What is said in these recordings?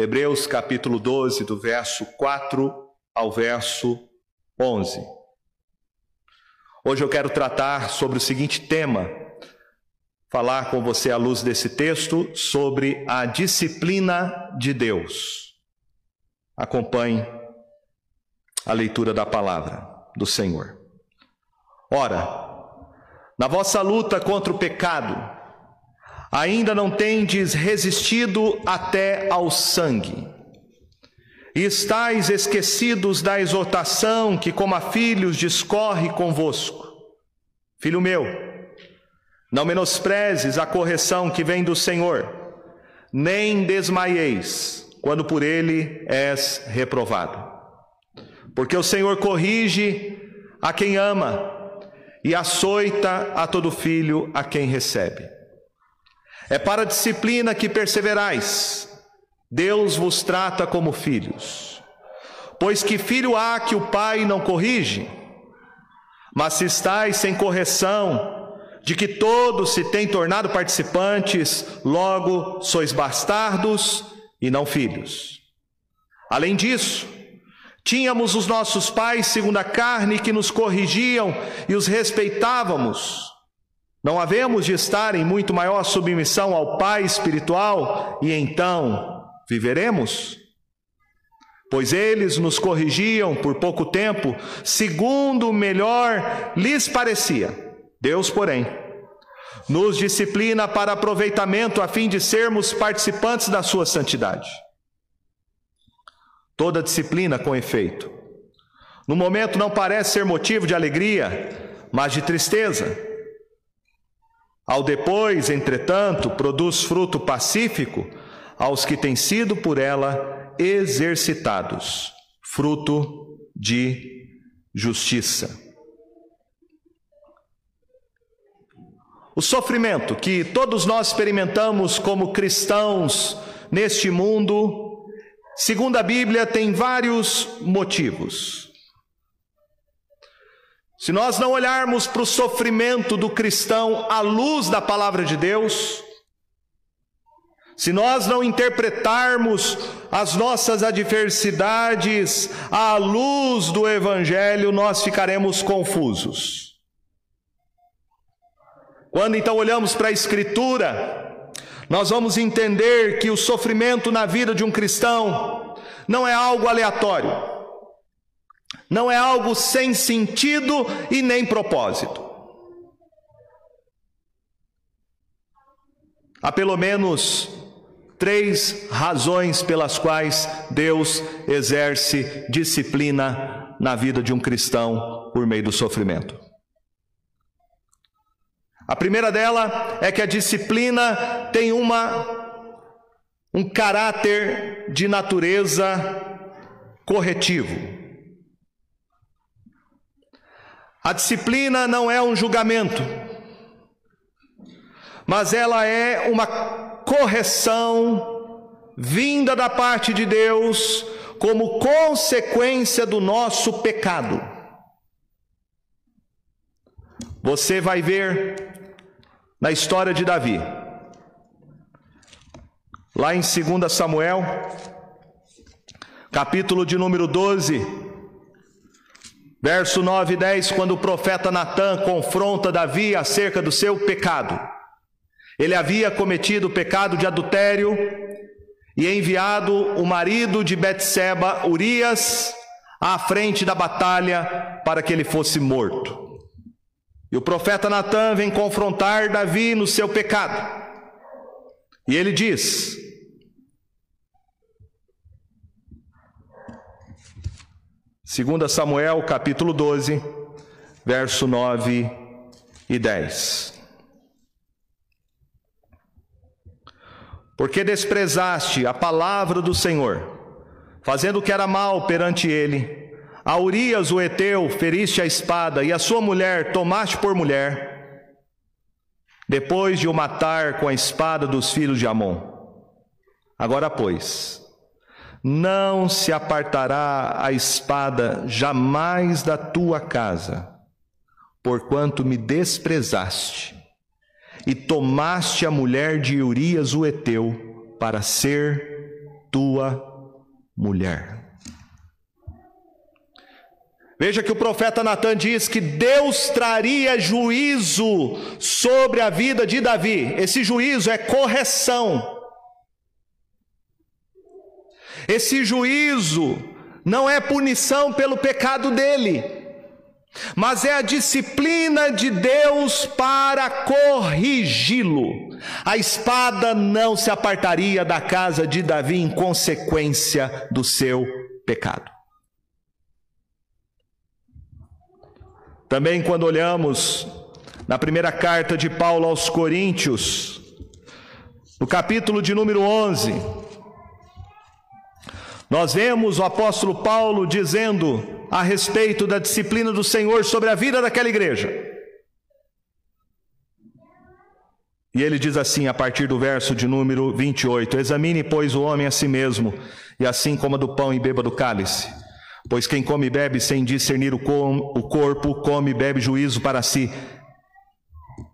Hebreus capítulo 12, do verso 4 ao verso 11. Hoje eu quero tratar sobre o seguinte tema, falar com você à luz desse texto sobre a disciplina de Deus. Acompanhe a leitura da palavra do Senhor. Ora, na vossa luta contra o pecado, ainda não tendes resistido até ao sangue. E estáis esquecidos da exortação que, como a filhos, discorre convosco. Filho meu, não menosprezes a correção que vem do Senhor, nem desmaieis quando por ele és reprovado. Porque o Senhor corrige a quem ama e açoita a todo filho a quem recebe. É para a disciplina que perseverais. Deus vos trata como filhos. Pois que filho há que o pai não corrige? Mas se estáis sem correção, de que todos se têm tornado participantes, logo sois bastardos e não filhos. Além disso, tínhamos os nossos pais segundo a carne que nos corrigiam e os respeitávamos. Não havemos de estar em muito maior submissão ao Pai espiritual e então viveremos? Pois eles nos corrigiam por pouco tempo, segundo o melhor lhes parecia. Deus, porém, nos disciplina para aproveitamento a fim de sermos participantes da sua santidade. Toda disciplina com efeito. No momento não parece ser motivo de alegria, mas de tristeza ao depois, entretanto, produz fruto pacífico aos que têm sido por ela exercitados, fruto de justiça. O sofrimento que todos nós experimentamos como cristãos neste mundo, segundo a Bíblia, tem vários motivos. Se nós não olharmos para o sofrimento do cristão à luz da palavra de Deus, se nós não interpretarmos as nossas adversidades à luz do Evangelho, nós ficaremos confusos. Quando então olhamos para a Escritura, nós vamos entender que o sofrimento na vida de um cristão não é algo aleatório. Não é algo sem sentido e nem propósito. Há pelo menos três razões pelas quais Deus exerce disciplina na vida de um cristão por meio do sofrimento. A primeira dela é que a disciplina tem uma um caráter de natureza corretivo. A disciplina não é um julgamento, mas ela é uma correção vinda da parte de Deus como consequência do nosso pecado. Você vai ver na história de Davi, lá em 2 Samuel, capítulo de número 12, Verso 9 e 10, quando o profeta Natan confronta Davi acerca do seu pecado. Ele havia cometido o pecado de adultério e enviado o marido de Betseba, Urias, à frente da batalha para que ele fosse morto. E o profeta Natan vem confrontar Davi no seu pecado. E ele diz: 2 Samuel capítulo 12, verso 9 e 10. Porque desprezaste a palavra do Senhor, fazendo o que era mal perante ele, a Urias o Eteu feriste a espada, e a sua mulher tomaste por mulher, depois de o matar com a espada dos filhos de Amon. Agora, pois, não se apartará a espada jamais da tua casa, porquanto me desprezaste e tomaste a mulher de Urias o Eteu para ser tua mulher. Veja que o profeta Natan diz que Deus traria juízo sobre a vida de Davi. Esse juízo é correção. Esse juízo não é punição pelo pecado dele, mas é a disciplina de Deus para corrigi-lo. A espada não se apartaria da casa de Davi em consequência do seu pecado. Também, quando olhamos na primeira carta de Paulo aos Coríntios, no capítulo de número 11, nós vemos o apóstolo Paulo dizendo a respeito da disciplina do Senhor sobre a vida daquela igreja. E ele diz assim, a partir do verso de número 28: Examine, pois, o homem a si mesmo, e assim coma do pão e beba do cálice. Pois quem come e bebe sem discernir o, corpo, come e bebe juízo para si.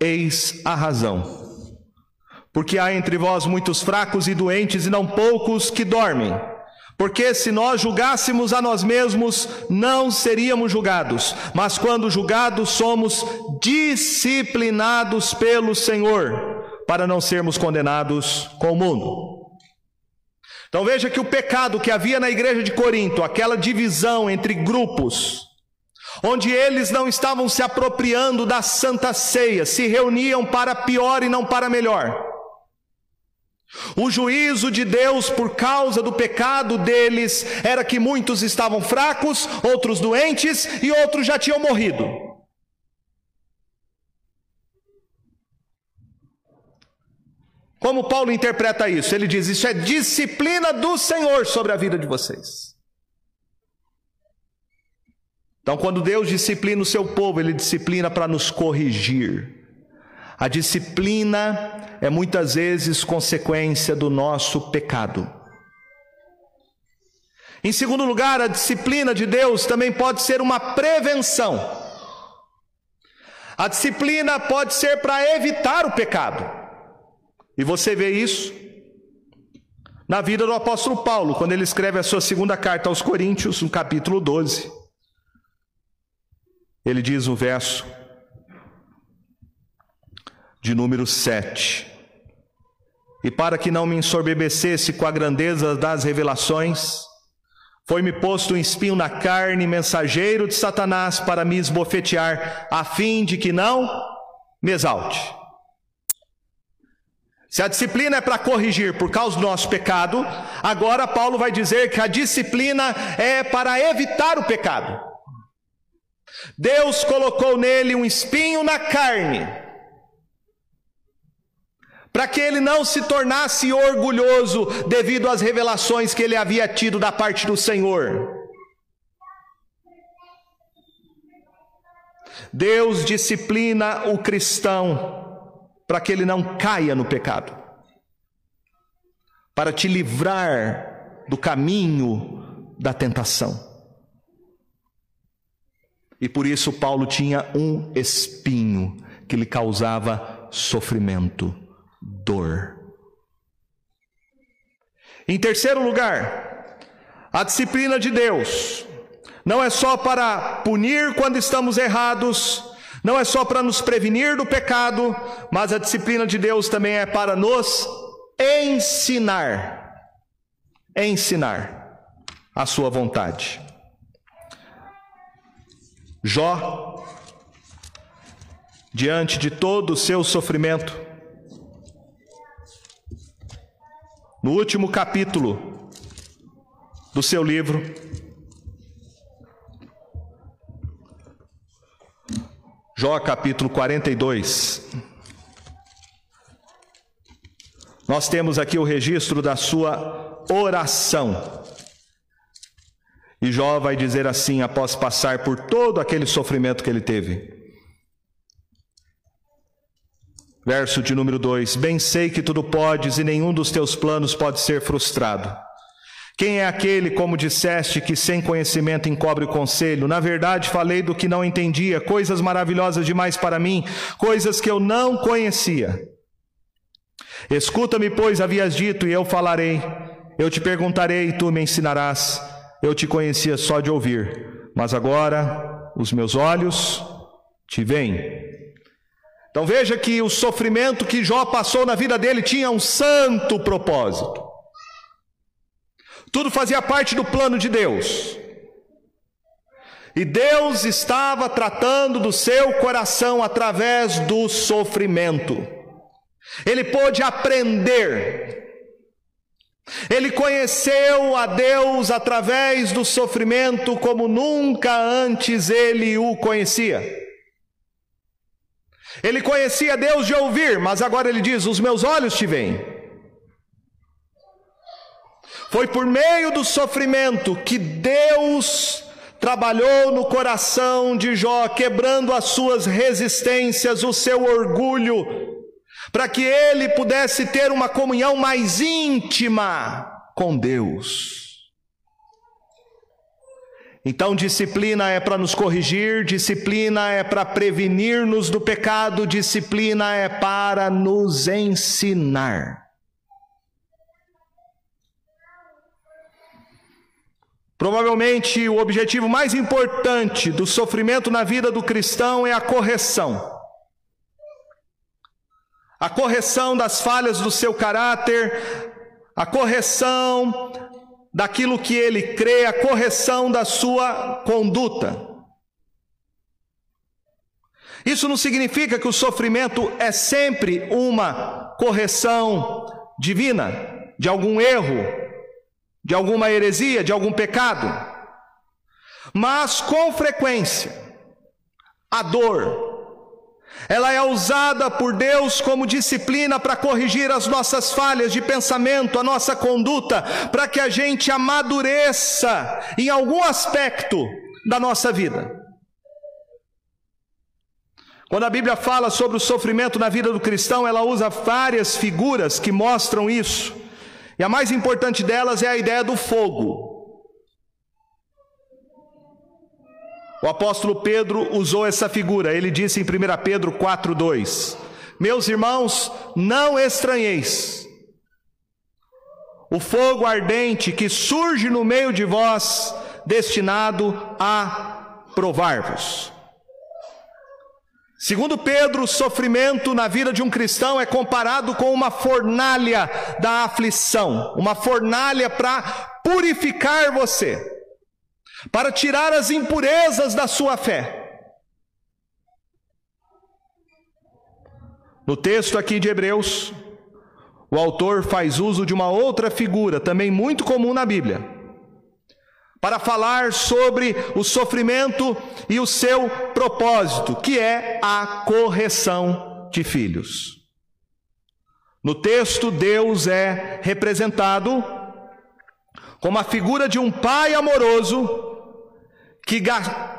Eis a razão. Porque há entre vós muitos fracos e doentes, e não poucos que dormem. Porque se nós julgássemos a nós mesmos, não seríamos julgados, mas quando julgados, somos disciplinados pelo Senhor, para não sermos condenados com o mundo. Então veja que o pecado que havia na igreja de Corinto, aquela divisão entre grupos, onde eles não estavam se apropriando da santa ceia, se reuniam para pior e não para melhor. O juízo de Deus por causa do pecado deles era que muitos estavam fracos, outros doentes e outros já tinham morrido. Como Paulo interpreta isso? Ele diz: Isso é disciplina do Senhor sobre a vida de vocês. Então, quando Deus disciplina o seu povo, Ele disciplina para nos corrigir. A disciplina é muitas vezes consequência do nosso pecado. Em segundo lugar, a disciplina de Deus também pode ser uma prevenção. A disciplina pode ser para evitar o pecado. E você vê isso na vida do apóstolo Paulo, quando ele escreve a sua segunda carta aos Coríntios, no capítulo 12. Ele diz o verso de número 7. E para que não me ensorbebecesse com a grandeza das revelações, foi-me posto um espinho na carne, mensageiro de Satanás, para me esbofetear, a fim de que não me exalte. Se a disciplina é para corrigir por causa do nosso pecado, agora Paulo vai dizer que a disciplina é para evitar o pecado. Deus colocou nele um espinho na carne, para que ele não se tornasse orgulhoso devido às revelações que ele havia tido da parte do Senhor. Deus disciplina o cristão para que ele não caia no pecado, para te livrar do caminho da tentação. E por isso Paulo tinha um espinho que lhe causava sofrimento, dor. Em terceiro lugar, a disciplina de Deus não é só para punir quando estamos errados, não é só para nos prevenir do pecado, mas a disciplina de Deus também é para nos ensinar. Ensinar a sua vontade. Jó, diante de todo o seu sofrimento, no último capítulo do seu livro, Jó capítulo 42. Nós temos aqui o registro da sua oração. E Jó vai dizer assim, após passar por todo aquele sofrimento que ele teve. Verso de número 2: Bem sei que tudo podes e nenhum dos teus planos pode ser frustrado. Quem é aquele, como disseste, que sem conhecimento encobre o conselho? Na verdade, falei do que não entendia, coisas maravilhosas demais para mim, coisas que eu não conhecia. Escuta-me, pois, havias dito, e eu falarei. eu te perguntarei e tu me ensinarás. Eu te conhecia só de ouvir, mas agora os meus olhos te veem. Então veja que o sofrimento que Jó passou na vida dele tinha um santo propósito. Tudo fazia parte do plano de Deus. E Deus estava tratando do seu coração através do sofrimento. Ele pôde aprender. Ele conheceu a Deus através do sofrimento como nunca antes ele o conhecia. Ele conhecia Deus de ouvir, mas agora ele diz: Os meus olhos te veem. Foi por meio do sofrimento que Deus trabalhou no coração de Jó, quebrando as suas resistências, o seu orgulho, para que ele pudesse ter uma comunhão mais íntima com Deus. Então, disciplina é para nos corrigir, disciplina é para prevenir-nos do pecado, disciplina é para nos ensinar. Provavelmente o objetivo mais importante do sofrimento na vida do cristão é a correção. A correção das falhas do seu caráter, a correção daquilo que ele crê, a correção da sua conduta. Isso não significa que o sofrimento é sempre uma correção divina de algum erro, de alguma heresia, de algum pecado. Mas com frequência, a dor, ela é usada por Deus como disciplina para corrigir as nossas falhas de pensamento, a nossa conduta, para que a gente amadureça em algum aspecto da nossa vida. Quando a Bíblia fala sobre o sofrimento na vida do cristão, ela usa várias figuras que mostram isso. E a mais importante delas é a ideia do fogo. O apóstolo Pedro usou essa figura. Ele disse em 1 Pedro 4:2: Meus irmãos, não estranheis o fogo ardente que surge no meio de vós, destinado a provar-vos. Segundo Pedro, o sofrimento na vida de um cristão é comparado com uma fornalha da aflição, uma fornalha para purificar você, para tirar as impurezas da sua fé. No texto aqui de Hebreus, o autor faz uso de uma outra figura, também muito comum na Bíblia para falar sobre o sofrimento e o seu propósito, que é a correção de filhos. No texto, Deus é representado como a figura de um pai amoroso que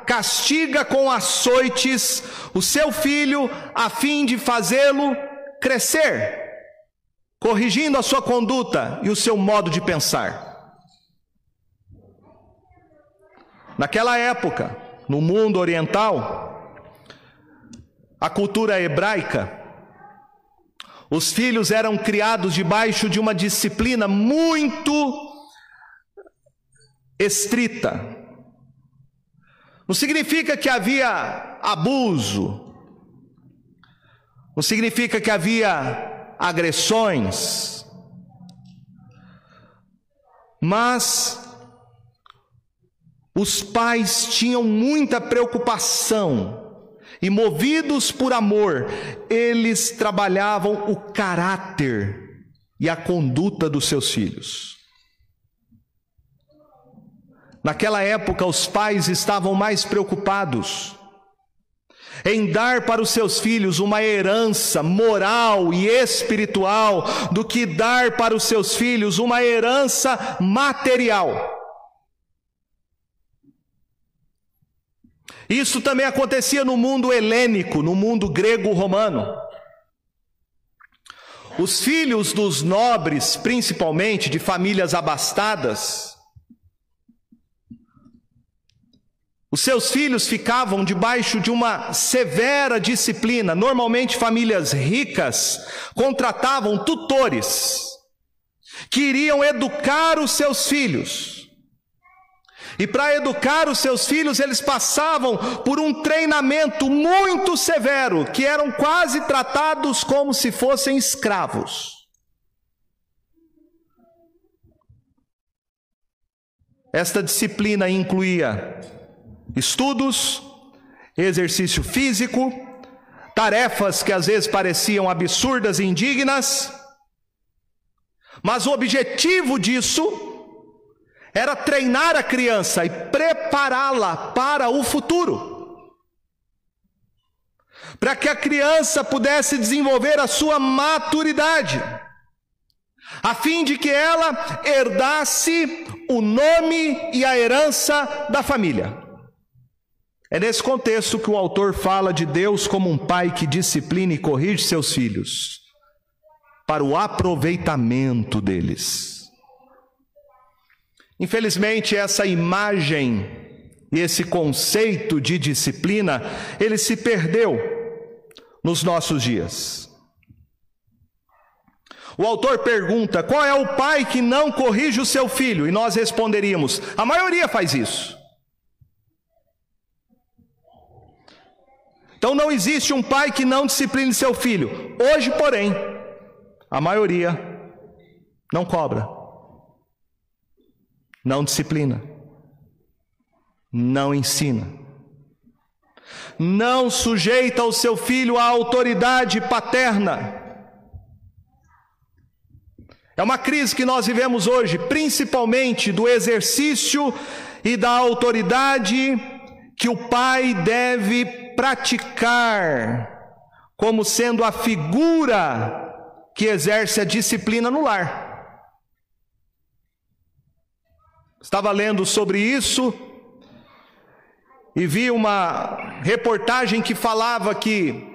castiga com açoites o seu filho a fim de fazê-lo crescer, corrigindo a sua conduta e o seu modo de pensar. Naquela época, no mundo oriental, a cultura hebraica, os filhos eram criados debaixo de uma disciplina muito estrita. Não significa que havia abuso, não significa que havia agressões, mas os pais tinham muita preocupação. E, movidos por amor, eles trabalhavam o caráter e a conduta dos seus filhos. Naquela época, os pais estavam mais preocupados em dar para os seus filhos uma herança moral e espiritual do que dar para os seus filhos uma herança material. Isso também acontecia no mundo helênico, no mundo grego-romano. Os filhos dos nobres, principalmente de famílias abastadas, os seus filhos ficavam debaixo de uma severa disciplina. Normalmente, famílias ricas contratavam tutores que iriam educar os seus filhos. E para educar os seus filhos, eles passavam por um treinamento muito severo, que eram quase tratados como se fossem escravos. Esta disciplina incluía estudos, exercício físico, tarefas que às vezes pareciam absurdas e indignas, mas o objetivo disso era treinar a criança e prepará-la para o futuro. Para que a criança pudesse desenvolver a sua maturidade a fim de que ela herdasse o nome e a herança da família. É nesse contexto que o autor fala de Deus como um pai que disciplina e corrige seus filhos para o aproveitamento deles. Infelizmente, essa imagem e esse conceito de disciplina, ele se perdeu nos nossos dias. O autor pergunta: qual é o pai que não corrige o seu filho? E nós responderíamos: a maioria faz isso. Então não existe um pai que não discipline seu filho. Hoje, porém, a maioria não cobra, não disciplina, não ensina, não sujeita o seu filho à autoridade paterna é uma crise que nós vivemos hoje, principalmente do exercício e da autoridade que o pai deve praticar como sendo a figura que exerce a disciplina no lar. Estava lendo sobre isso e vi uma reportagem que falava que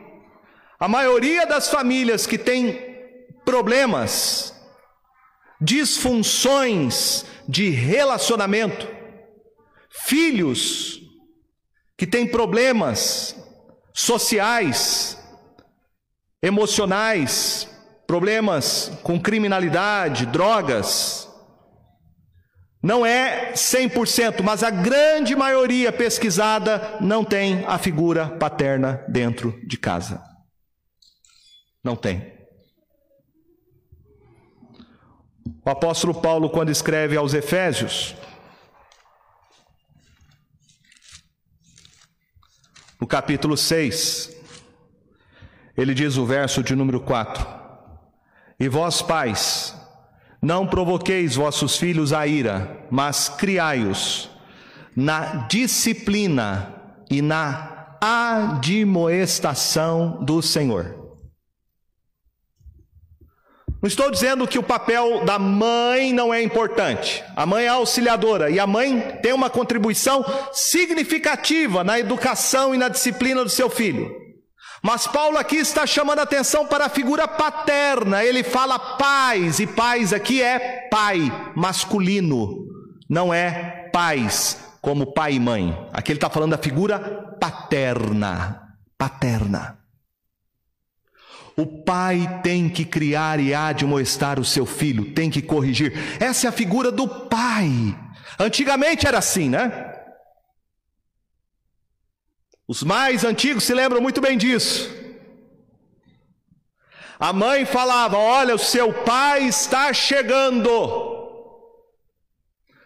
a maioria das famílias que tem problemas disfunções de relacionamento, filhos que têm problemas sociais, emocionais, problemas com criminalidade, drogas. Não é 100%, mas a grande maioria pesquisada não tem a figura paterna dentro de casa. Não tem. O apóstolo Paulo, quando escreve aos Efésios, no capítulo 6, ele diz o verso de número 4: E vós, pais, não provoqueis vossos filhos a ira, mas criai-os na disciplina e na admoestação do Senhor. Não estou dizendo que o papel da mãe não é importante. A mãe é auxiliadora e a mãe tem uma contribuição significativa na educação e na disciplina do seu filho. Mas Paulo aqui está chamando atenção para a figura paterna. Ele fala pais, e pais aqui é pai masculino, não é pais como pai e mãe. Aqui ele está falando da figura paterna. Paterna. O pai tem que criar e admoestar o seu filho, tem que corrigir. Essa é a figura do pai. Antigamente era assim, né? Os mais antigos se lembram muito bem disso. A mãe falava: Olha, o seu pai está chegando.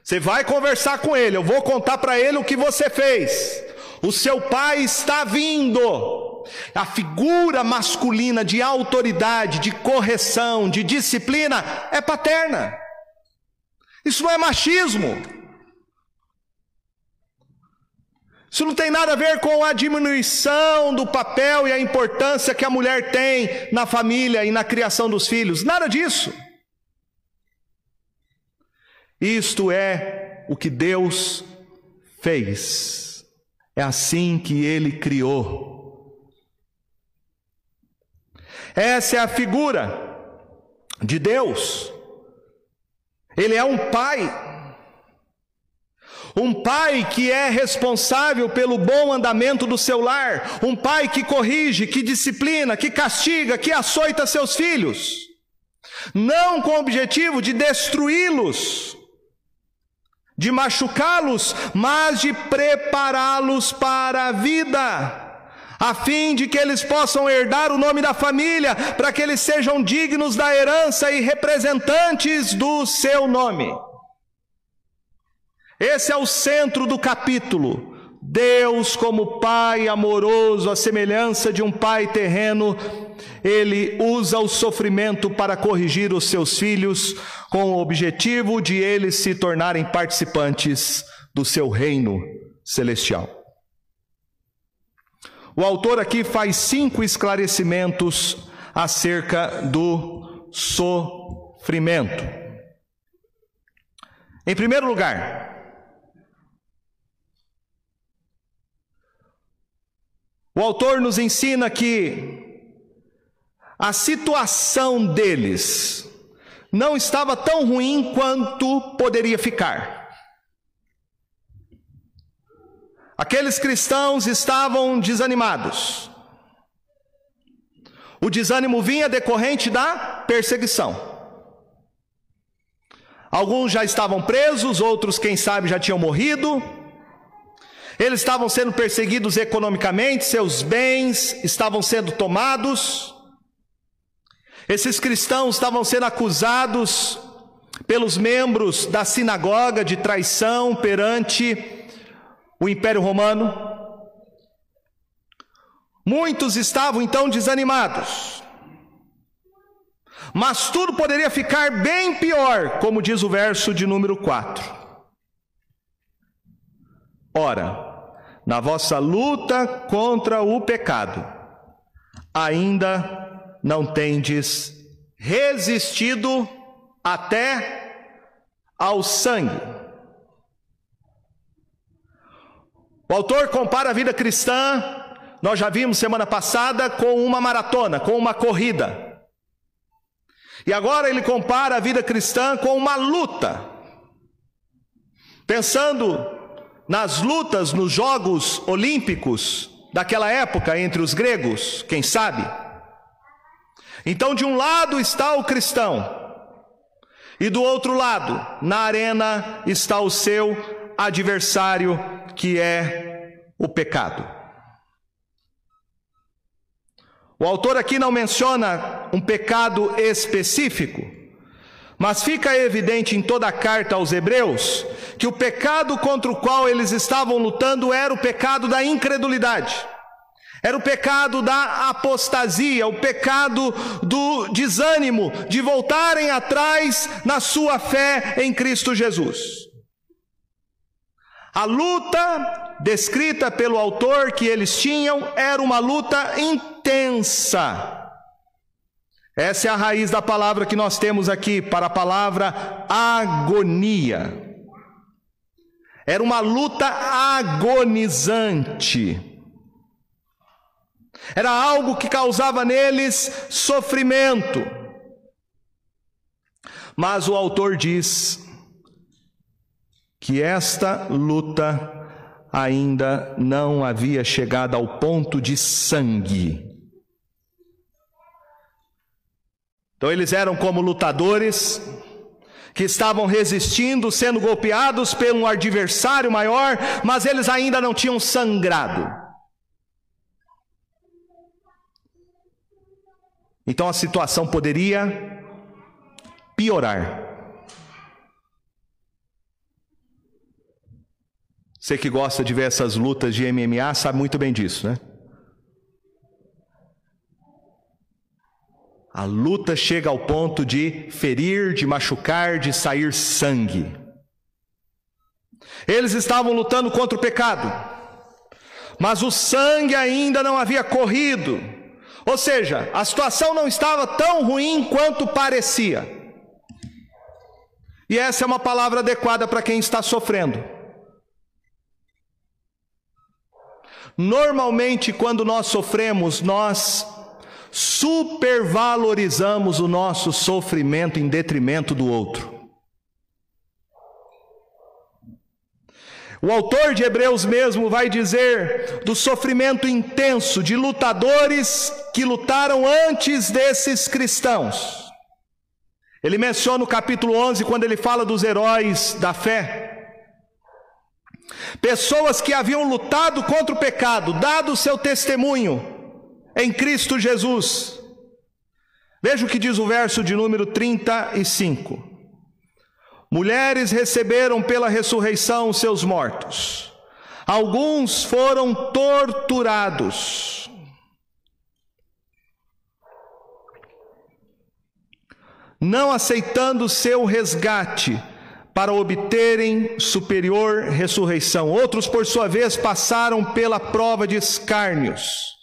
Você vai conversar com ele, eu vou contar para ele o que você fez. O seu pai está vindo. A figura masculina de autoridade, de correção, de disciplina é paterna. Isso não é machismo. Isso não tem nada a ver com a diminuição do papel e a importância que a mulher tem na família e na criação dos filhos. Nada disso. Isto é o que Deus fez. É assim que ele criou essa é a figura de Deus. Ele é um pai. Um pai que é responsável pelo bom andamento do seu lar, um pai que corrige, que disciplina, que castiga, que açoita seus filhos. não com o objetivo de destruí-los, de machucá-los, mas de prepará-los para a vida a fim de que eles possam herdar o nome da família, para que eles sejam dignos da herança e representantes do seu nome. Esse é o centro do capítulo. Deus, como Pai amoroso, a semelhança de um Pai terreno, ele usa o sofrimento para corrigir os seus filhos, com o objetivo de eles se tornarem participantes do seu reino celestial. O autor aqui faz cinco esclarecimentos acerca do sofrimento. Em primeiro lugar, O autor nos ensina que a situação deles não estava tão ruim quanto poderia ficar. Aqueles cristãos estavam desanimados. O desânimo vinha decorrente da perseguição. Alguns já estavam presos, outros, quem sabe, já tinham morrido. Eles estavam sendo perseguidos economicamente, seus bens estavam sendo tomados. Esses cristãos estavam sendo acusados pelos membros da sinagoga de traição perante o Império Romano. Muitos estavam então desanimados. Mas tudo poderia ficar bem pior, como diz o verso de número 4. Ora, na vossa luta contra o pecado, ainda não tendes resistido até ao sangue. O autor compara a vida cristã, nós já vimos semana passada, com uma maratona, com uma corrida. E agora ele compara a vida cristã com uma luta. Pensando nas lutas nos Jogos Olímpicos daquela época entre os gregos, quem sabe? Então, de um lado está o cristão, e do outro lado, na arena, está o seu adversário, que é o pecado. O autor aqui não menciona um pecado específico, mas fica evidente em toda a carta aos Hebreus que o pecado contra o qual eles estavam lutando era o pecado da incredulidade. Era o pecado da apostasia, o pecado do desânimo, de voltarem atrás na sua fé em Cristo Jesus. A luta descrita pelo autor que eles tinham era uma luta intensa essa é a raiz da palavra que nós temos aqui para a palavra agonia. Era uma luta agonizante. Era algo que causava neles sofrimento. Mas o autor diz que esta luta ainda não havia chegado ao ponto de sangue. Então eles eram como lutadores que estavam resistindo, sendo golpeados por um adversário maior, mas eles ainda não tinham sangrado. Então a situação poderia piorar. Você que gosta de ver essas lutas de MMA sabe muito bem disso, né? A luta chega ao ponto de ferir, de machucar, de sair sangue. Eles estavam lutando contra o pecado, mas o sangue ainda não havia corrido. Ou seja, a situação não estava tão ruim quanto parecia. E essa é uma palavra adequada para quem está sofrendo. Normalmente, quando nós sofremos, nós supervalorizamos o nosso sofrimento em detrimento do outro. O autor de Hebreus mesmo vai dizer do sofrimento intenso de lutadores que lutaram antes desses cristãos. Ele menciona no capítulo 11, quando ele fala dos heróis da fé. Pessoas que haviam lutado contra o pecado, dado o seu testemunho em Cristo Jesus. Veja o que diz o verso de número 35. Mulheres receberam pela ressurreição seus mortos. Alguns foram torturados. Não aceitando seu resgate para obterem superior ressurreição. Outros, por sua vez, passaram pela prova de escárnios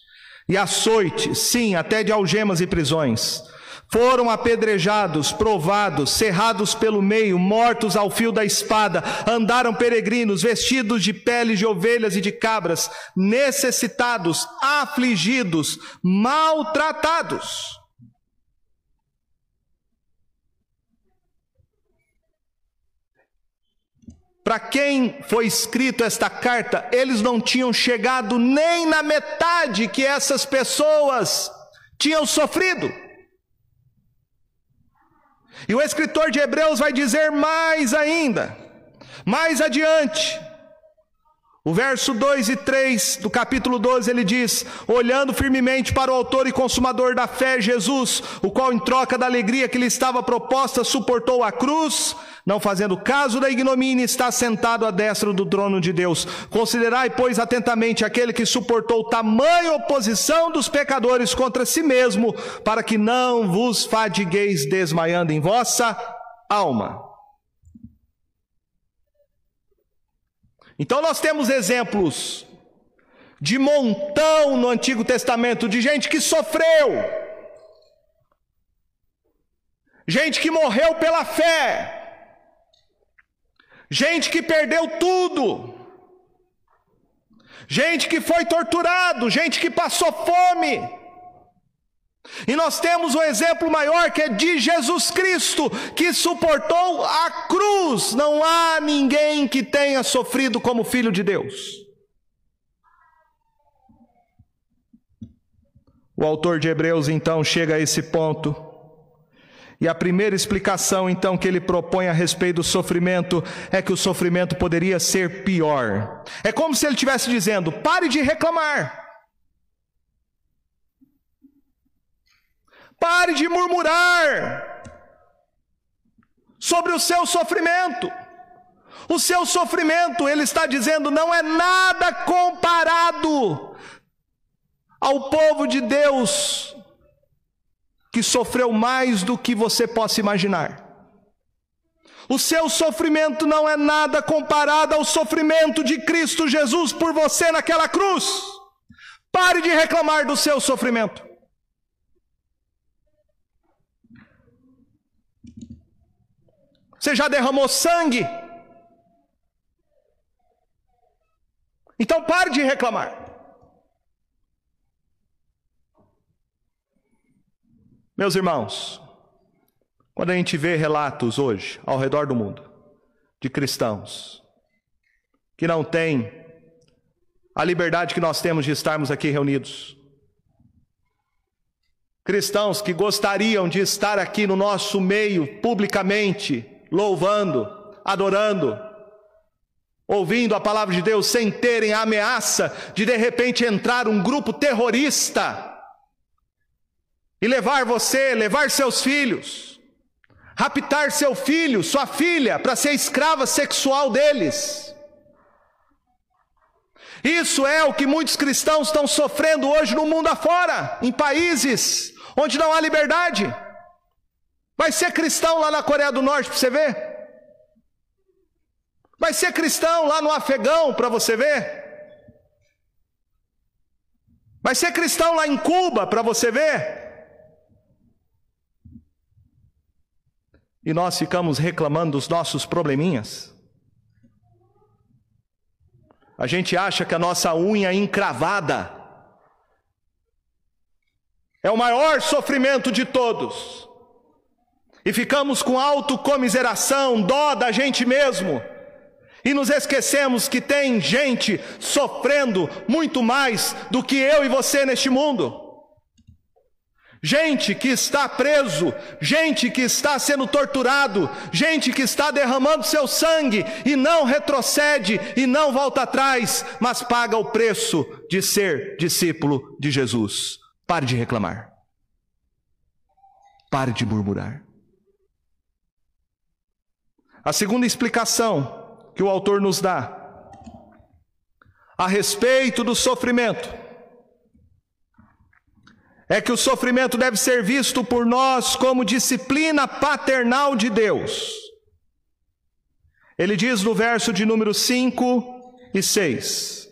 e açoites, sim, até de algemas e prisões. Foram apedrejados, provados, cerrados pelo meio, mortos ao fio da espada, andaram peregrinos, vestidos de peles de ovelhas e de cabras, necessitados, afligidos, maltratados. Para quem foi escrito esta carta, eles não tinham chegado nem na metade que essas pessoas tinham sofrido. E o escritor de Hebreus vai dizer mais ainda, mais adiante, o verso 2 e 3 do capítulo 12 ele diz: Olhando firmemente para o Autor e Consumador da fé, Jesus, o qual, em troca da alegria que lhe estava proposta, suportou a cruz, não fazendo caso da ignomínia, está sentado à destra do trono de Deus. Considerai, pois, atentamente aquele que suportou tamanha oposição dos pecadores contra si mesmo, para que não vos fadigueis desmaiando em vossa alma. Então nós temos exemplos de montão no Antigo Testamento de gente que sofreu, gente que morreu pela fé, gente que perdeu tudo, gente que foi torturado, gente que passou fome. E nós temos o exemplo maior que é de Jesus Cristo, que suportou a cruz. Não há ninguém que tenha sofrido como filho de Deus. O autor de Hebreus então chega a esse ponto. E a primeira explicação então que ele propõe a respeito do sofrimento é que o sofrimento poderia ser pior. É como se ele estivesse dizendo: pare de reclamar. Pare de murmurar sobre o seu sofrimento. O seu sofrimento, ele está dizendo, não é nada comparado ao povo de Deus que sofreu mais do que você possa imaginar. O seu sofrimento não é nada comparado ao sofrimento de Cristo Jesus por você naquela cruz. Pare de reclamar do seu sofrimento. Você já derramou sangue? Então pare de reclamar. Meus irmãos, quando a gente vê relatos hoje ao redor do mundo de cristãos que não têm a liberdade que nós temos de estarmos aqui reunidos, cristãos que gostariam de estar aqui no nosso meio publicamente, louvando, adorando, ouvindo a palavra de Deus sem terem a ameaça de de repente entrar um grupo terrorista e levar você, levar seus filhos, raptar seu filho, sua filha, para ser escrava sexual deles. Isso é o que muitos cristãos estão sofrendo hoje no mundo afora, em países onde não há liberdade. Vai ser cristão lá na Coreia do Norte para você ver? Vai ser cristão lá no Afegão para você ver? Vai ser cristão lá em Cuba para você ver? E nós ficamos reclamando dos nossos probleminhas. A gente acha que a nossa unha encravada é o maior sofrimento de todos e ficamos com autocomiseração, dó da gente mesmo, e nos esquecemos que tem gente sofrendo muito mais do que eu e você neste mundo. Gente que está preso, gente que está sendo torturado, gente que está derramando seu sangue e não retrocede e não volta atrás, mas paga o preço de ser discípulo de Jesus. Pare de reclamar. Pare de murmurar. A segunda explicação que o autor nos dá a respeito do sofrimento é que o sofrimento deve ser visto por nós como disciplina paternal de Deus. Ele diz no verso de número 5 e 6: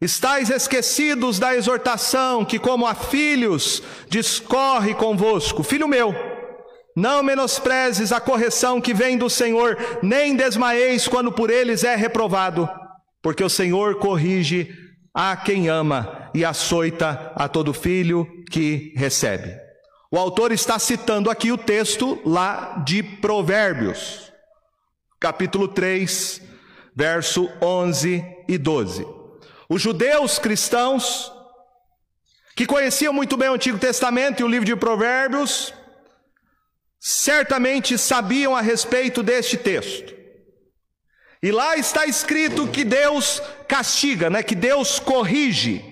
Estais esquecidos da exortação que, como a filhos, discorre convosco. Filho meu, não menosprezes a correção que vem do Senhor, nem desmaeis quando por eles é reprovado, porque o Senhor corrige a quem ama e açoita a todo filho que recebe. O autor está citando aqui o texto lá de Provérbios, capítulo 3, verso 11 e 12. Os judeus cristãos, que conheciam muito bem o Antigo Testamento e o livro de Provérbios, certamente sabiam a respeito deste texto. E lá está escrito que Deus castiga, né? Que Deus corrige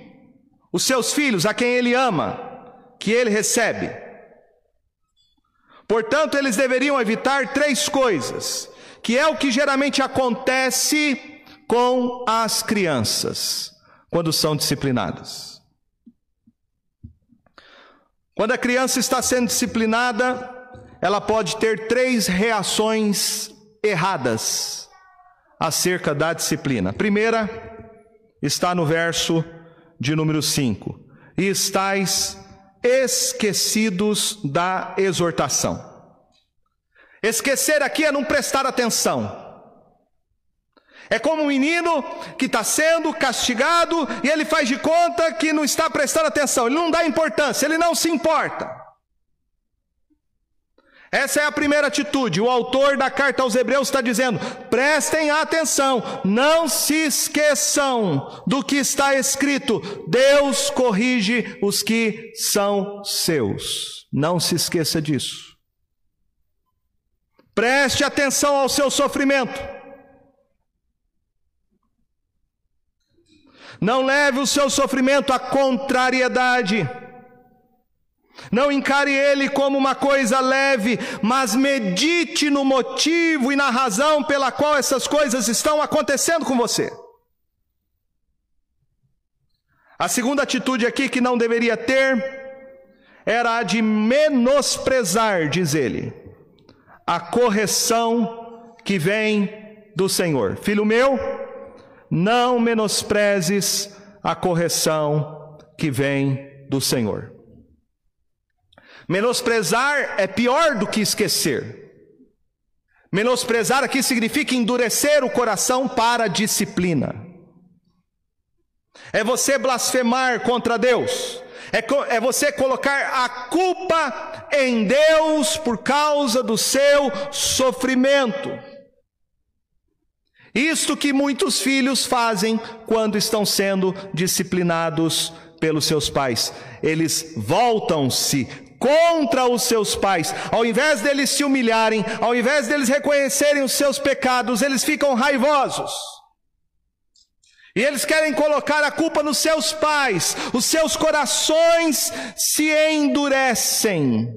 os seus filhos, a quem ele ama, que ele recebe. Portanto, eles deveriam evitar três coisas, que é o que geralmente acontece com as crianças quando são disciplinadas. Quando a criança está sendo disciplinada, ela pode ter três reações erradas acerca da disciplina. Primeira está no verso de número 5. E estáis esquecidos da exortação. Esquecer aqui é não prestar atenção. É como um menino que está sendo castigado e ele faz de conta que não está prestando atenção, ele não dá importância, ele não se importa. Essa é a primeira atitude. O autor da carta aos Hebreus está dizendo: prestem atenção, não se esqueçam do que está escrito. Deus corrige os que são seus. Não se esqueça disso. Preste atenção ao seu sofrimento. Não leve o seu sofrimento à contrariedade. Não encare ele como uma coisa leve, mas medite no motivo e na razão pela qual essas coisas estão acontecendo com você. A segunda atitude aqui que não deveria ter era a de menosprezar, diz ele, a correção que vem do Senhor. Filho meu, não menosprezes a correção que vem do Senhor. Menosprezar é pior do que esquecer. Menosprezar aqui significa endurecer o coração para a disciplina. É você blasfemar contra Deus. É, é você colocar a culpa em Deus por causa do seu sofrimento. Isto que muitos filhos fazem quando estão sendo disciplinados pelos seus pais. Eles voltam-se contra os seus pais. Ao invés deles se humilharem, ao invés deles reconhecerem os seus pecados, eles ficam raivosos. E eles querem colocar a culpa nos seus pais, os seus corações se endurecem.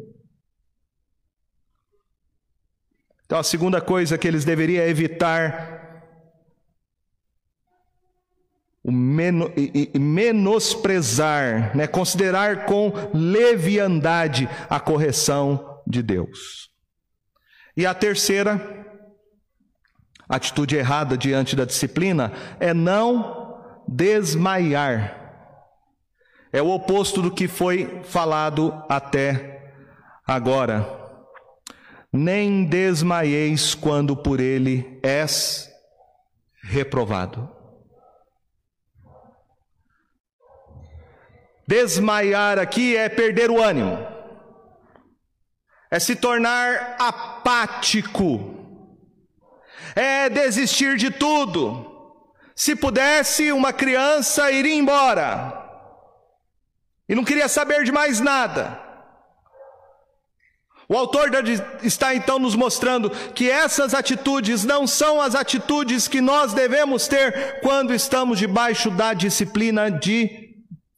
Então, a segunda coisa que eles deveriam evitar o menosprezar, né? considerar com leviandade a correção de Deus. E a terceira atitude errada diante da disciplina é não desmaiar. É o oposto do que foi falado até agora. Nem desmaieis quando por ele és reprovado. Desmaiar aqui é perder o ânimo, é se tornar apático, é desistir de tudo. Se pudesse, uma criança iria embora e não queria saber de mais nada. O autor está então nos mostrando que essas atitudes não são as atitudes que nós devemos ter quando estamos debaixo da disciplina de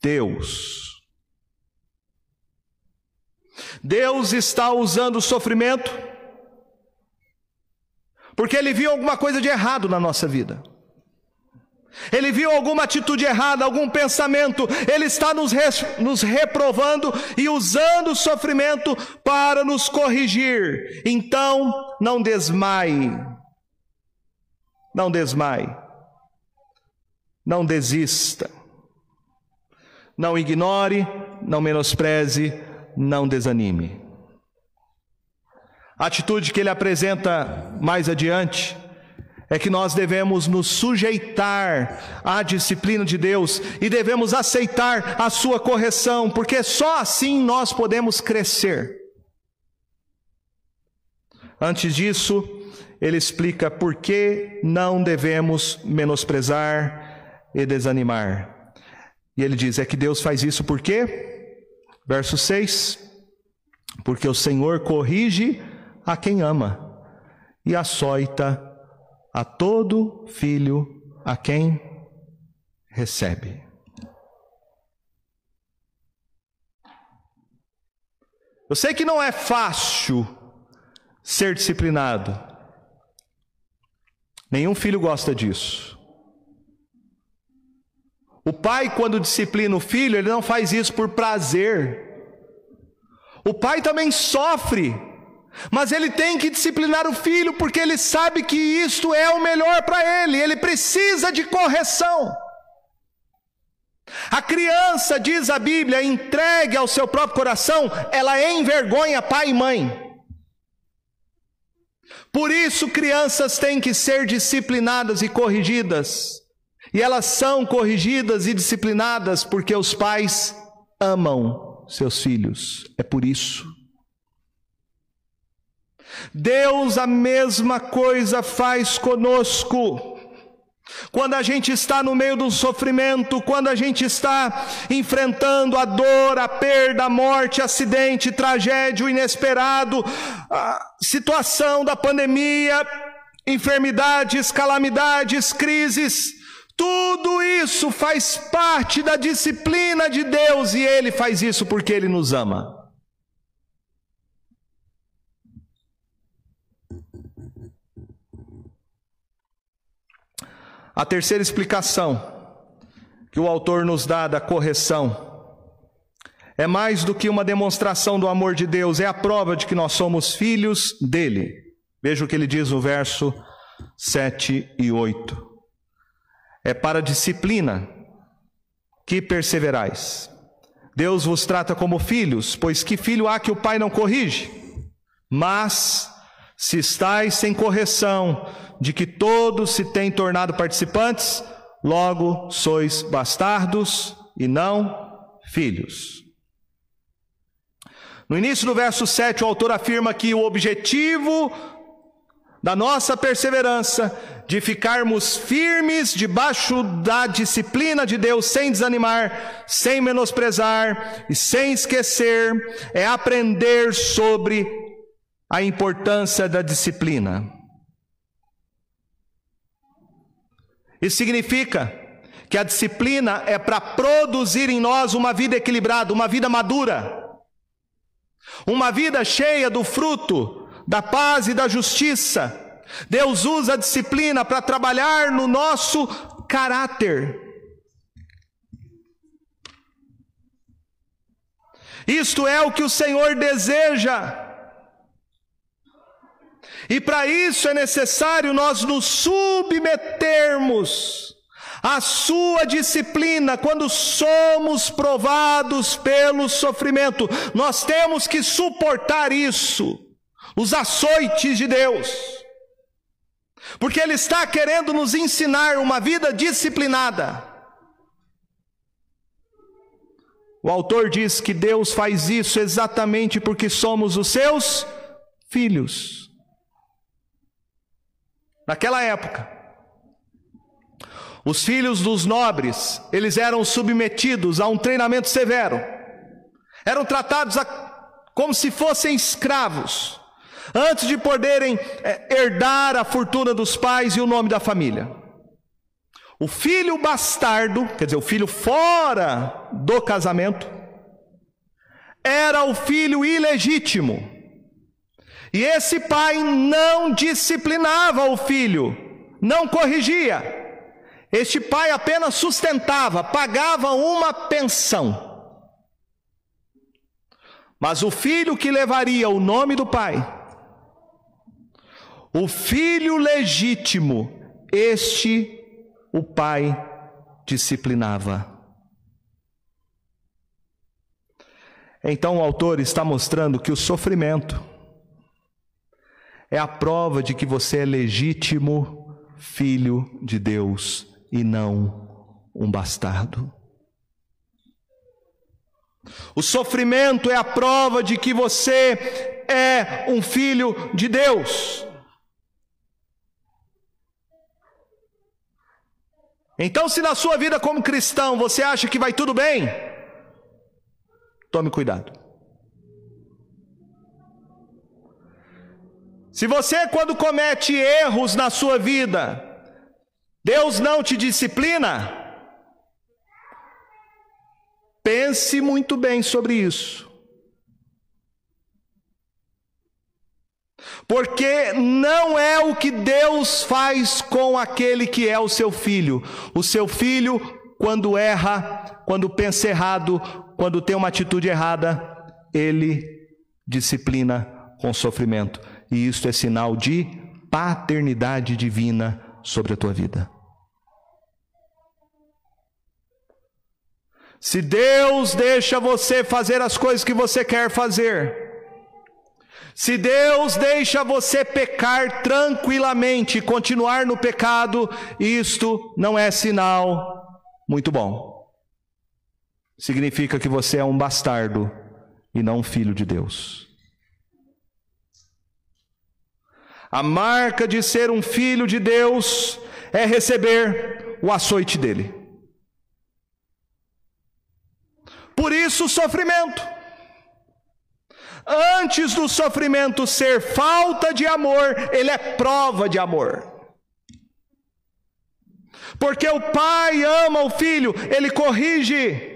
Deus. Deus está usando o sofrimento porque Ele viu alguma coisa de errado na nossa vida. Ele viu alguma atitude errada, algum pensamento, ele está nos, nos, reprovando e usando o sofrimento para nos corrigir. Então, não desmaie, não desmaie, não desista, não ignore, não menospreze, não desanime. A atitude que ele apresenta mais adiante é que nós devemos nos sujeitar à disciplina de Deus e devemos aceitar a sua correção, porque só assim nós podemos crescer. Antes disso, ele explica por que não devemos menosprezar e desanimar. E ele diz: é que Deus faz isso por quê? Verso 6: Porque o Senhor corrige a quem ama e açoita a todo filho a quem recebe. Eu sei que não é fácil ser disciplinado. Nenhum filho gosta disso. O pai, quando disciplina o filho, ele não faz isso por prazer. O pai também sofre mas ele tem que disciplinar o filho porque ele sabe que isto é o melhor para ele, ele precisa de correção. A criança, diz a Bíblia, entregue ao seu próprio coração, ela envergonha pai e mãe. Por isso, crianças têm que ser disciplinadas e corrigidas. E elas são corrigidas e disciplinadas porque os pais amam seus filhos. É por isso. Deus a mesma coisa faz conosco. Quando a gente está no meio do sofrimento, quando a gente está enfrentando a dor, a perda, a morte, acidente, tragédia, o inesperado, a situação da pandemia, enfermidades, calamidades, crises, tudo isso faz parte da disciplina de Deus e Ele faz isso porque Ele nos ama. A terceira explicação que o autor nos dá da correção é mais do que uma demonstração do amor de Deus, é a prova de que nós somos filhos dele. Veja o que ele diz no verso 7 e 8. É para disciplina que perseverais. Deus vos trata como filhos, pois que filho há que o pai não corrige? Mas, se estáis sem correção, de que todos se têm tornado participantes, logo sois bastardos e não filhos. No início do verso 7, o autor afirma que o objetivo da nossa perseverança, de ficarmos firmes debaixo da disciplina de Deus, sem desanimar, sem menosprezar e sem esquecer, é aprender sobre a importância da disciplina. Isso significa que a disciplina é para produzir em nós uma vida equilibrada, uma vida madura, uma vida cheia do fruto da paz e da justiça. Deus usa a disciplina para trabalhar no nosso caráter. Isto é o que o Senhor deseja. E para isso é necessário nós nos submetermos à sua disciplina quando somos provados pelo sofrimento. Nós temos que suportar isso, os açoites de Deus. Porque Ele está querendo nos ensinar uma vida disciplinada. O autor diz que Deus faz isso exatamente porque somos os seus filhos. Naquela época, os filhos dos nobres, eles eram submetidos a um treinamento severo. Eram tratados a, como se fossem escravos, antes de poderem é, herdar a fortuna dos pais e o nome da família. O filho bastardo, quer dizer, o filho fora do casamento, era o filho ilegítimo. E esse pai não disciplinava o filho, não corrigia. Este pai apenas sustentava, pagava uma pensão. Mas o filho que levaria o nome do pai, o filho legítimo, este o pai disciplinava. Então o autor está mostrando que o sofrimento é a prova de que você é legítimo filho de Deus e não um bastardo. O sofrimento é a prova de que você é um filho de Deus. Então, se na sua vida como cristão você acha que vai tudo bem, tome cuidado. Se você, quando comete erros na sua vida, Deus não te disciplina, pense muito bem sobre isso. Porque não é o que Deus faz com aquele que é o seu filho. O seu filho, quando erra, quando pensa errado, quando tem uma atitude errada, ele disciplina com sofrimento. E isso é sinal de paternidade divina sobre a tua vida. Se Deus deixa você fazer as coisas que você quer fazer, se Deus deixa você pecar tranquilamente continuar no pecado, isto não é sinal muito bom. Significa que você é um bastardo e não um filho de Deus. A marca de ser um filho de Deus é receber o açoite dele. Por isso o sofrimento. Antes do sofrimento ser falta de amor, ele é prova de amor. Porque o pai ama o filho, ele corrige.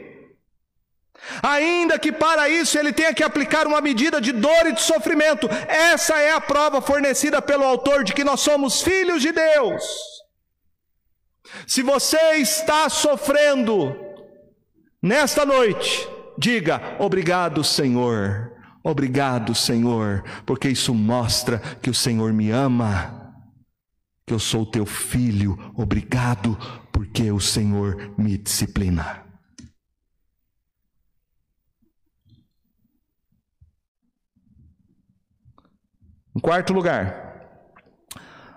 Ainda que para isso ele tenha que aplicar uma medida de dor e de sofrimento, essa é a prova fornecida pelo autor de que nós somos filhos de Deus. Se você está sofrendo nesta noite, diga: Obrigado, Senhor. Obrigado, Senhor, porque isso mostra que o Senhor me ama, que eu sou teu filho. Obrigado, porque o Senhor me disciplina. Em quarto lugar,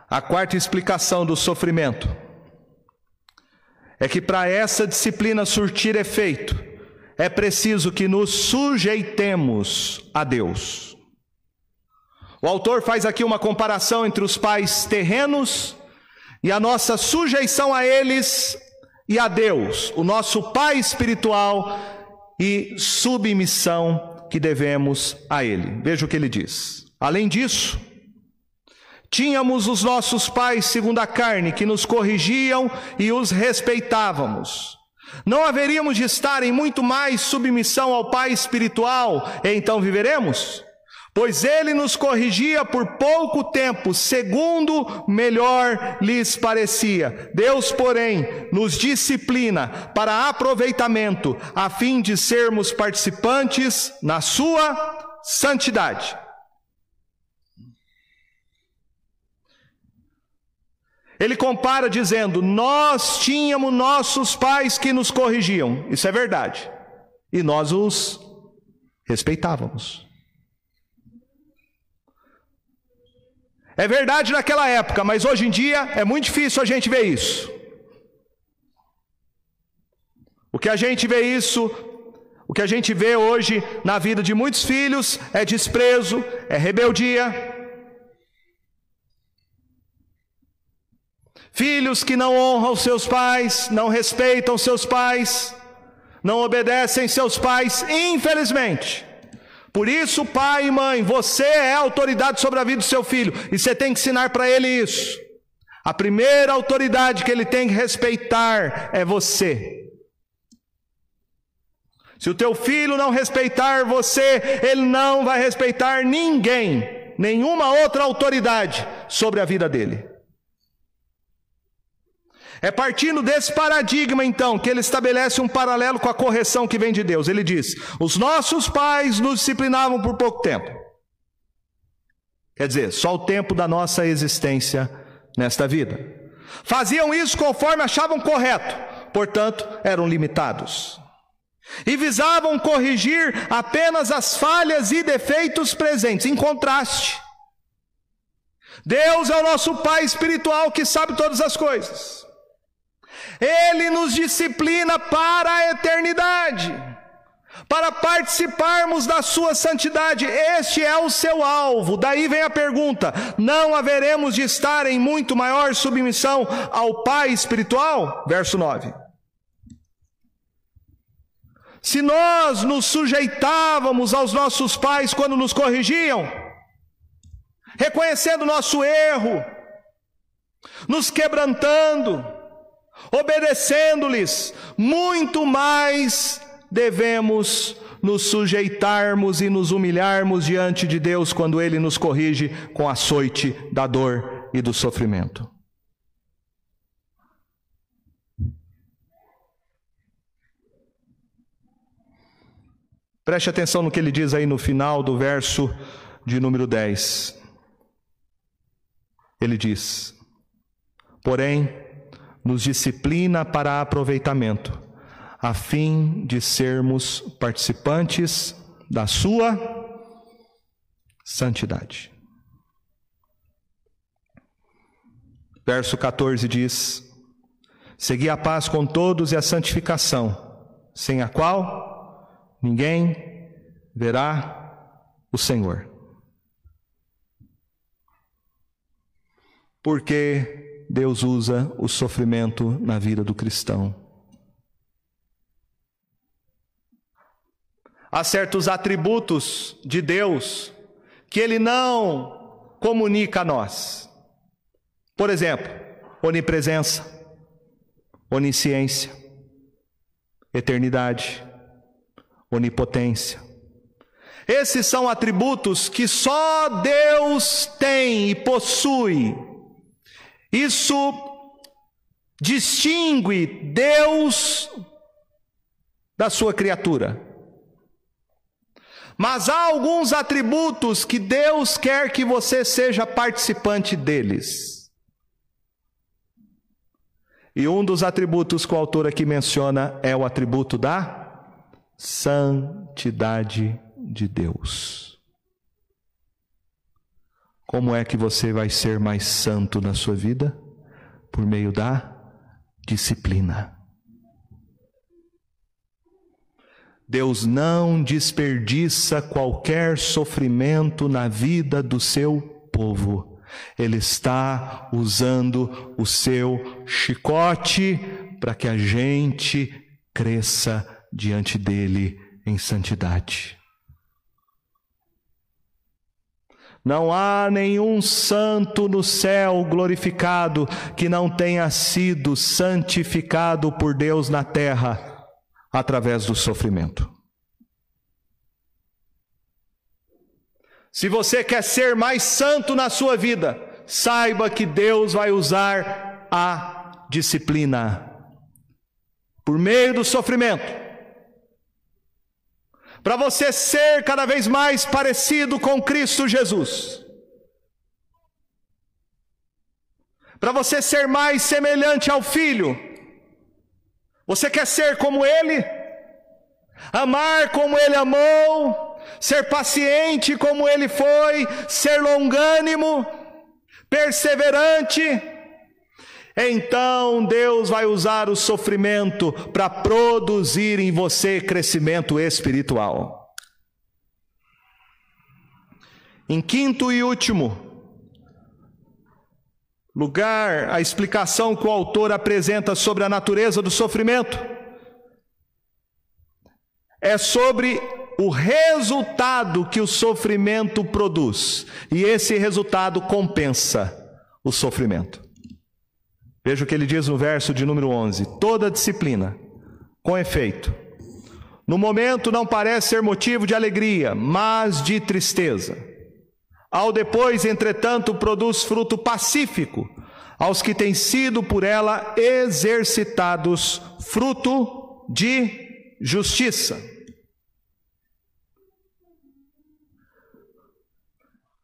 a quarta explicação do sofrimento é que para essa disciplina surtir efeito, é preciso que nos sujeitemos a Deus. O autor faz aqui uma comparação entre os pais terrenos e a nossa sujeição a eles e a Deus, o nosso Pai espiritual e submissão que devemos a Ele. Veja o que ele diz. Além disso, tínhamos os nossos pais segundo a carne que nos corrigiam e os respeitávamos. Não haveríamos de estar em muito mais submissão ao Pai espiritual, e então viveremos? Pois ele nos corrigia por pouco tempo, segundo melhor lhes parecia. Deus, porém, nos disciplina para aproveitamento, a fim de sermos participantes na sua santidade. Ele compara dizendo: Nós tínhamos nossos pais que nos corrigiam. Isso é verdade. E nós os respeitávamos. É verdade naquela época, mas hoje em dia é muito difícil a gente ver isso. O que a gente vê isso, o que a gente vê hoje na vida de muitos filhos é desprezo, é rebeldia, Filhos que não honram seus pais, não respeitam seus pais, não obedecem seus pais, infelizmente, Por isso, pai e mãe, você é autoridade sobre a vida do seu filho e você tem que ensinar para ele isso. A primeira autoridade que ele tem que respeitar é você. Se o teu filho não respeitar você, ele não vai respeitar ninguém, nenhuma outra autoridade sobre a vida dele. É partindo desse paradigma, então, que ele estabelece um paralelo com a correção que vem de Deus. Ele diz: os nossos pais nos disciplinavam por pouco tempo. Quer dizer, só o tempo da nossa existência nesta vida. Faziam isso conforme achavam correto, portanto, eram limitados. E visavam corrigir apenas as falhas e defeitos presentes, em contraste. Deus é o nosso Pai espiritual que sabe todas as coisas. Ele nos disciplina para a eternidade, para participarmos da sua santidade. Este é o seu alvo. Daí vem a pergunta: não haveremos de estar em muito maior submissão ao Pai espiritual? Verso 9. Se nós nos sujeitávamos aos nossos pais quando nos corrigiam, reconhecendo nosso erro, nos quebrantando, obedecendo-lhes, muito mais devemos nos sujeitarmos e nos humilharmos diante de Deus quando Ele nos corrige com açoite da dor e do sofrimento. Preste atenção no que ele diz aí no final do verso de número 10. Ele diz: Porém, nos disciplina para aproveitamento, a fim de sermos participantes da sua santidade. Verso 14 diz: Segui a paz com todos e a santificação, sem a qual ninguém verá o Senhor. Porque Deus usa o sofrimento na vida do cristão. Há certos atributos de Deus que Ele não comunica a nós. Por exemplo, onipresença, onisciência, eternidade, onipotência. Esses são atributos que só Deus tem e possui isso distingue Deus da sua criatura. Mas há alguns atributos que Deus quer que você seja participante deles. E um dos atributos que o autor aqui menciona é o atributo da santidade de Deus. Como é que você vai ser mais santo na sua vida? Por meio da disciplina. Deus não desperdiça qualquer sofrimento na vida do seu povo. Ele está usando o seu chicote para que a gente cresça diante dele em santidade. Não há nenhum santo no céu glorificado que não tenha sido santificado por Deus na terra através do sofrimento. Se você quer ser mais santo na sua vida, saiba que Deus vai usar a disciplina por meio do sofrimento para você ser cada vez mais parecido com Cristo Jesus. Para você ser mais semelhante ao Filho. Você quer ser como Ele? Amar como Ele amou? Ser paciente como Ele foi? Ser longânimo? Perseverante? Então Deus vai usar o sofrimento para produzir em você crescimento espiritual. Em quinto e último lugar, a explicação que o autor apresenta sobre a natureza do sofrimento é sobre o resultado que o sofrimento produz, e esse resultado compensa o sofrimento. Veja o que ele diz no verso de número 11: toda disciplina, com efeito, no momento não parece ser motivo de alegria, mas de tristeza. Ao depois, entretanto, produz fruto pacífico aos que têm sido por ela exercitados, fruto de justiça.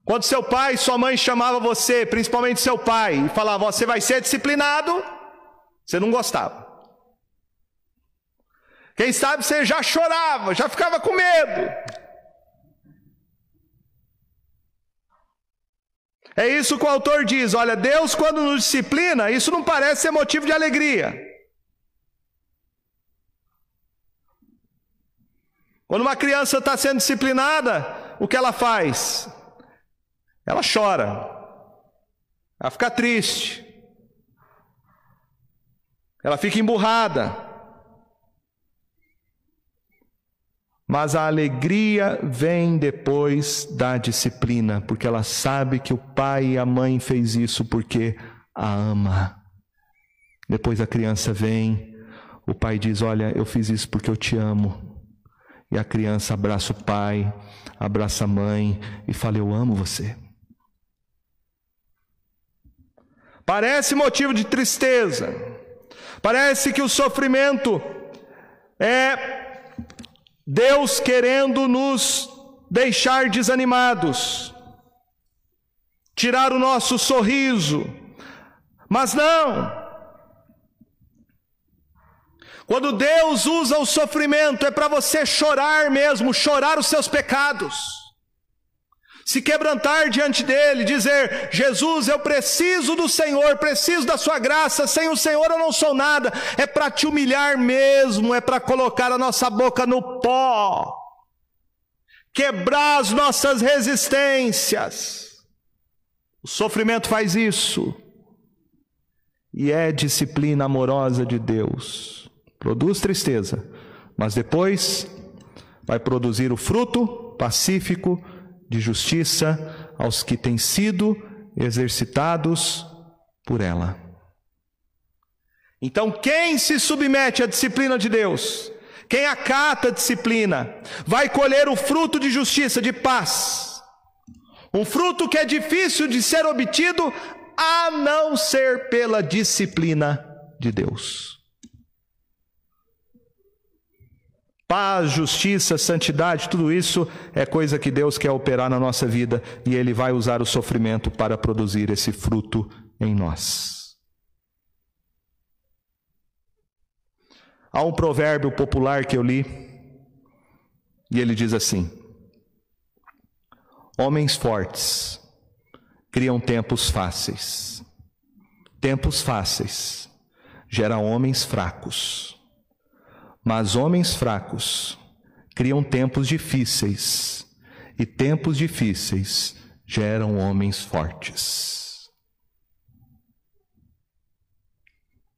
Quando seu pai sua mãe chamava você, principalmente seu pai, e falava: "Você vai ser disciplinado", você não gostava. Quem sabe você já chorava, já ficava com medo. É isso que o autor diz: olha, Deus, quando nos disciplina, isso não parece ser motivo de alegria. Quando uma criança está sendo disciplinada, o que ela faz? Ela chora, ela fica triste, ela fica emburrada. Mas a alegria vem depois da disciplina, porque ela sabe que o pai e a mãe fez isso porque a ama. Depois a criança vem, o pai diz: "Olha, eu fiz isso porque eu te amo". E a criança abraça o pai, abraça a mãe e fala: "Eu amo você". Parece motivo de tristeza. Parece que o sofrimento é Deus querendo nos deixar desanimados, tirar o nosso sorriso. Mas não. Quando Deus usa o sofrimento, é para você chorar mesmo, chorar os seus pecados se quebrantar diante dele, dizer: Jesus, eu preciso do Senhor, preciso da Sua graça, sem o Senhor eu não sou nada, é para te humilhar mesmo, é para colocar a nossa boca no pó, quebrar as nossas resistências. O sofrimento faz isso, e é disciplina amorosa de Deus, produz tristeza, mas depois vai produzir o fruto pacífico de justiça aos que têm sido exercitados por ela. Então, quem se submete à disciplina de Deus, quem acata a disciplina, vai colher o fruto de justiça, de paz. Um fruto que é difícil de ser obtido a não ser pela disciplina de Deus. Paz, justiça, santidade, tudo isso é coisa que Deus quer operar na nossa vida e Ele vai usar o sofrimento para produzir esse fruto em nós. Há um provérbio popular que eu li e ele diz assim: Homens fortes criam tempos fáceis, tempos fáceis geram homens fracos. Mas homens fracos criam tempos difíceis, e tempos difíceis geram homens fortes.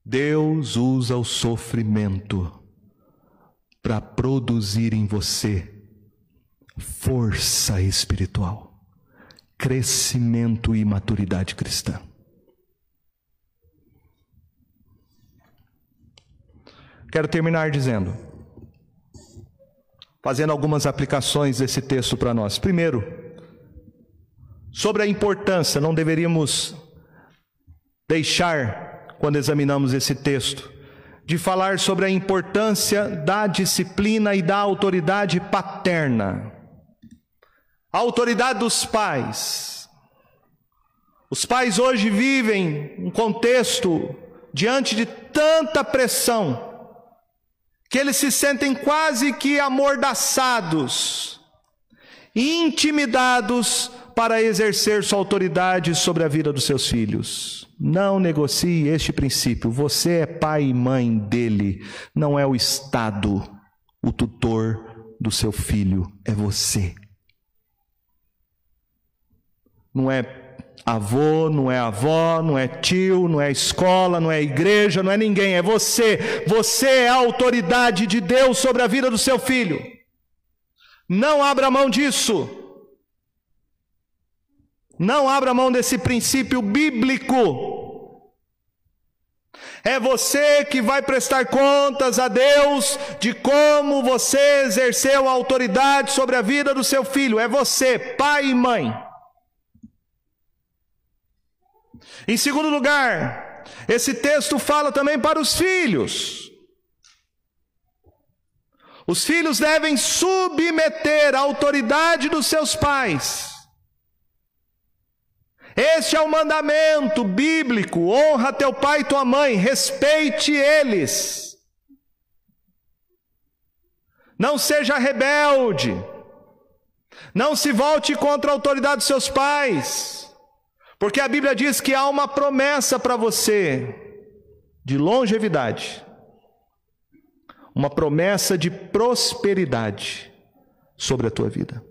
Deus usa o sofrimento para produzir em você força espiritual, crescimento e maturidade cristã. Quero terminar dizendo, fazendo algumas aplicações desse texto para nós. Primeiro, sobre a importância, não deveríamos deixar, quando examinamos esse texto, de falar sobre a importância da disciplina e da autoridade paterna. A autoridade dos pais. Os pais hoje vivem um contexto diante de tanta pressão que eles se sentem quase que amordaçados, intimidados para exercer sua autoridade sobre a vida dos seus filhos. Não negocie este princípio. Você é pai e mãe dele, não é o Estado, o tutor do seu filho, é você. Não é avô, não é avó, não é tio, não é escola, não é igreja, não é ninguém, é você. Você é a autoridade de Deus sobre a vida do seu filho. Não abra mão disso. Não abra mão desse princípio bíblico. É você que vai prestar contas a Deus de como você exerceu a autoridade sobre a vida do seu filho. É você, pai e mãe. Em segundo lugar, esse texto fala também para os filhos. Os filhos devem submeter a autoridade dos seus pais. Este é o mandamento bíblico: honra teu pai e tua mãe, respeite eles. Não seja rebelde. Não se volte contra a autoridade dos seus pais. Porque a Bíblia diz que há uma promessa para você de longevidade. Uma promessa de prosperidade sobre a tua vida.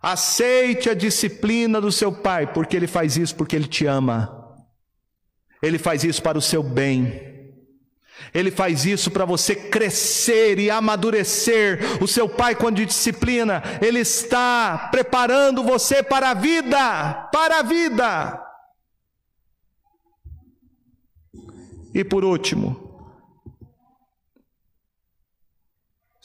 Aceite a disciplina do seu pai, porque ele faz isso porque ele te ama. Ele faz isso para o seu bem. Ele faz isso para você crescer e amadurecer. O seu pai, quando disciplina, ele está preparando você para a vida, para a vida. E por último,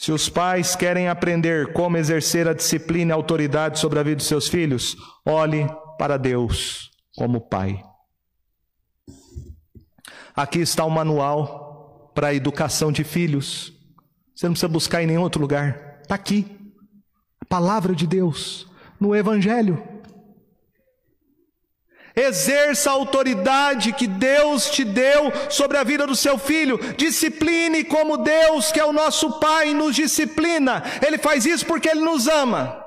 Se os pais querem aprender como exercer a disciplina e a autoridade sobre a vida dos seus filhos, olhe para Deus como Pai. Aqui está o manual para a educação de filhos. Você não precisa buscar em nenhum outro lugar. Está aqui. A palavra de Deus, no Evangelho. Exerça a autoridade que Deus te deu sobre a vida do seu filho. Discipline como Deus, que é o nosso Pai, nos disciplina. Ele faz isso porque Ele nos ama.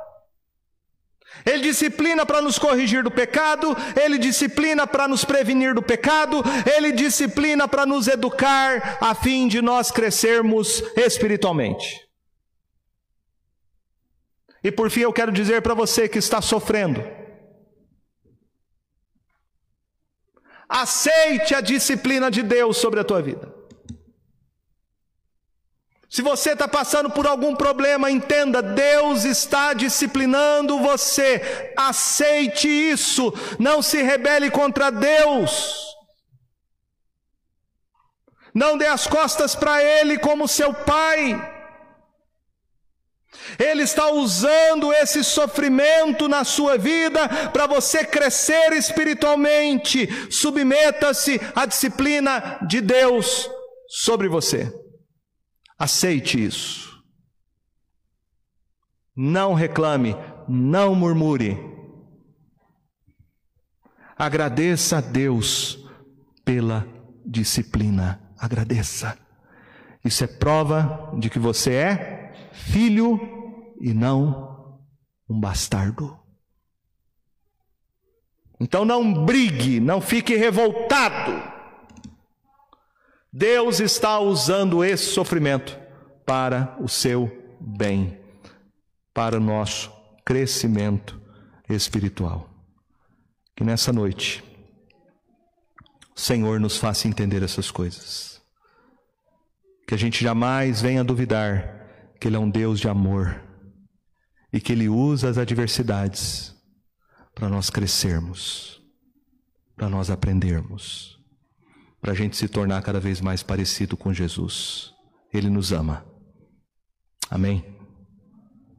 Ele disciplina para nos corrigir do pecado, ele disciplina para nos prevenir do pecado, ele disciplina para nos educar, a fim de nós crescermos espiritualmente. E por fim, eu quero dizer para você que está sofrendo, Aceite a disciplina de Deus sobre a tua vida. Se você está passando por algum problema, entenda: Deus está disciplinando você. Aceite isso. Não se rebele contra Deus. Não dê as costas para Ele como seu Pai. Ele está usando esse sofrimento na sua vida para você crescer espiritualmente. Submeta-se à disciplina de Deus sobre você. Aceite isso. Não reclame, não murmure. Agradeça a Deus pela disciplina. Agradeça. Isso é prova de que você é filho e não um bastardo. Então não brigue, não fique revoltado. Deus está usando esse sofrimento para o seu bem, para o nosso crescimento espiritual. Que nessa noite o Senhor nos faça entender essas coisas. Que a gente jamais venha duvidar que Ele é um Deus de amor e que Ele usa as adversidades para nós crescermos, para nós aprendermos, para a gente se tornar cada vez mais parecido com Jesus. Ele nos ama. Amém.